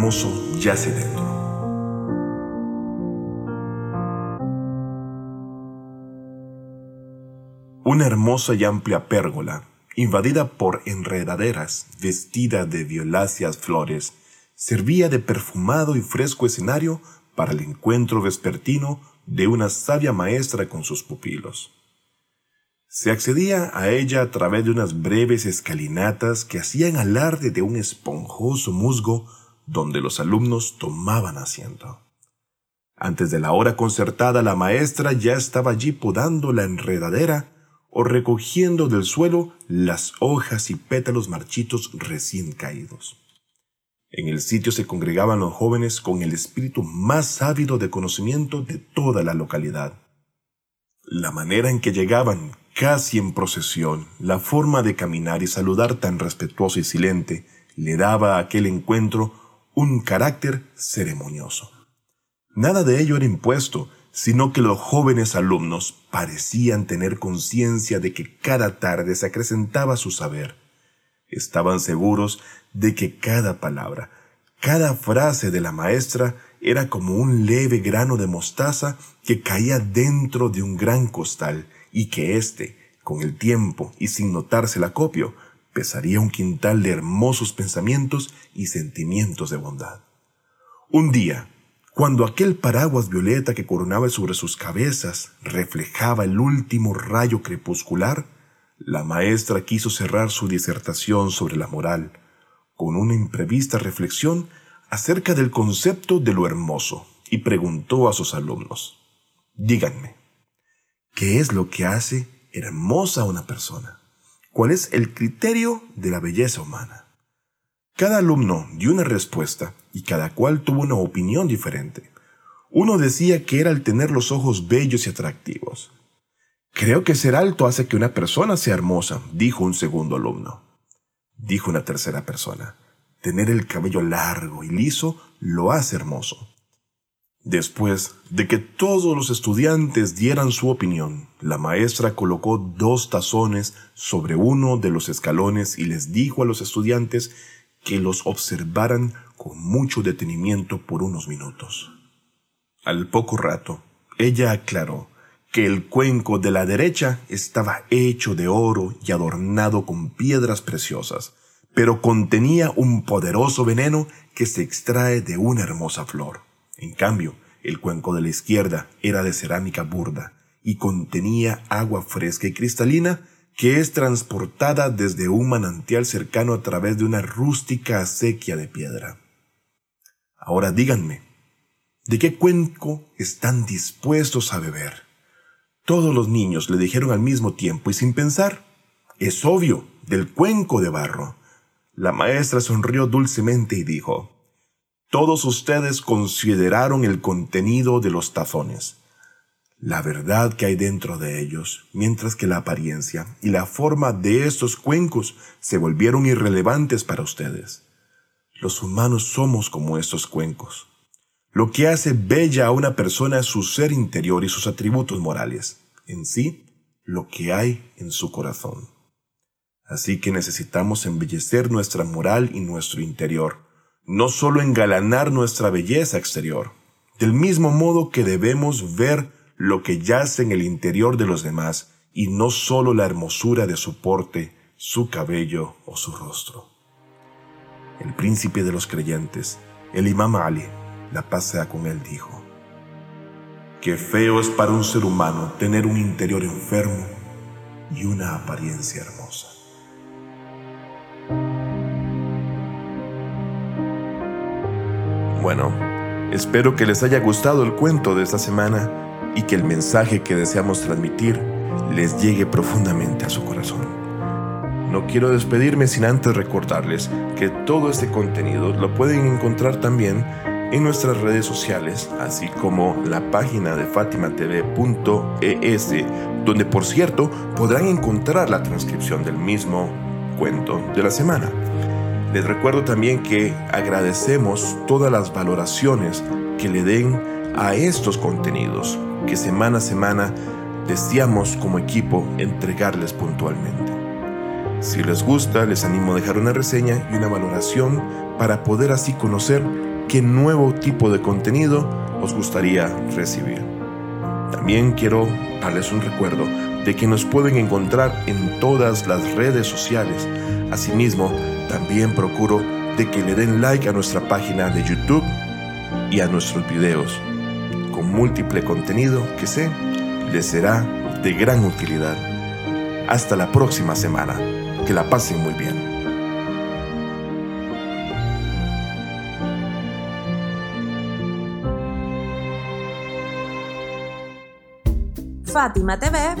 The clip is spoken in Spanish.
hermoso yace dentro. Una hermosa y amplia pérgola, invadida por enredaderas, vestida de violáceas flores, servía de perfumado y fresco escenario para el encuentro vespertino de una sabia maestra con sus pupilos. Se accedía a ella a través de unas breves escalinatas que hacían alarde de un esponjoso musgo donde los alumnos tomaban asiento. Antes de la hora concertada, la maestra ya estaba allí podando la enredadera o recogiendo del suelo las hojas y pétalos marchitos recién caídos. En el sitio se congregaban los jóvenes con el espíritu más ávido de conocimiento de toda la localidad. La manera en que llegaban, casi en procesión, la forma de caminar y saludar tan respetuoso y silente, le daba a aquel encuentro un carácter ceremonioso. Nada de ello era impuesto, sino que los jóvenes alumnos parecían tener conciencia de que cada tarde se acrecentaba su saber. Estaban seguros de que cada palabra, cada frase de la maestra era como un leve grano de mostaza que caía dentro de un gran costal y que éste, con el tiempo y sin notarse el acopio, pesaría un quintal de hermosos pensamientos y sentimientos de bondad. Un día, cuando aquel paraguas violeta que coronaba sobre sus cabezas reflejaba el último rayo crepuscular, la maestra quiso cerrar su disertación sobre la moral con una imprevista reflexión acerca del concepto de lo hermoso y preguntó a sus alumnos, díganme, ¿Qué es lo que hace hermosa a una persona? ¿Cuál es el criterio de la belleza humana? Cada alumno dio una respuesta y cada cual tuvo una opinión diferente. Uno decía que era el tener los ojos bellos y atractivos. Creo que ser alto hace que una persona sea hermosa, dijo un segundo alumno. Dijo una tercera persona, tener el cabello largo y liso lo hace hermoso. Después de que todos los estudiantes dieran su opinión, la maestra colocó dos tazones sobre uno de los escalones y les dijo a los estudiantes que los observaran con mucho detenimiento por unos minutos. Al poco rato, ella aclaró que el cuenco de la derecha estaba hecho de oro y adornado con piedras preciosas, pero contenía un poderoso veneno que se extrae de una hermosa flor. En cambio, el cuenco de la izquierda era de cerámica burda y contenía agua fresca y cristalina que es transportada desde un manantial cercano a través de una rústica acequia de piedra. Ahora díganme, ¿de qué cuenco están dispuestos a beber? Todos los niños le dijeron al mismo tiempo y sin pensar. Es obvio, del cuenco de barro. La maestra sonrió dulcemente y dijo, todos ustedes consideraron el contenido de los tazones, la verdad que hay dentro de ellos, mientras que la apariencia y la forma de estos cuencos se volvieron irrelevantes para ustedes. Los humanos somos como estos cuencos. Lo que hace bella a una persona es su ser interior y sus atributos morales, en sí, lo que hay en su corazón. Así que necesitamos embellecer nuestra moral y nuestro interior, no solo engalanar nuestra belleza exterior, del mismo modo que debemos ver lo que yace en el interior de los demás y no solo la hermosura de su porte, su cabello o su rostro. El príncipe de los creyentes, el imam Ali, la paz con él, dijo, Qué feo es para un ser humano tener un interior enfermo y una apariencia hermosa. Bueno, espero que les haya gustado el cuento de esta semana y que el mensaje que deseamos transmitir les llegue profundamente a su corazón. No quiero despedirme sin antes recordarles que todo este contenido lo pueden encontrar también en nuestras redes sociales, así como la página de fatimatv.es, donde por cierto podrán encontrar la transcripción del mismo cuento de la semana. Les recuerdo también que agradecemos todas las valoraciones que le den a estos contenidos que semana a semana deseamos como equipo entregarles puntualmente. Si les gusta, les animo a dejar una reseña y una valoración para poder así conocer qué nuevo tipo de contenido os gustaría recibir. También quiero darles un recuerdo de que nos pueden encontrar en todas las redes sociales. Asimismo, también procuro de que le den like a nuestra página de YouTube y a nuestros videos, con múltiple contenido que sé les será de gran utilidad. Hasta la próxima semana. Que la pasen muy bien. fatimatv.es.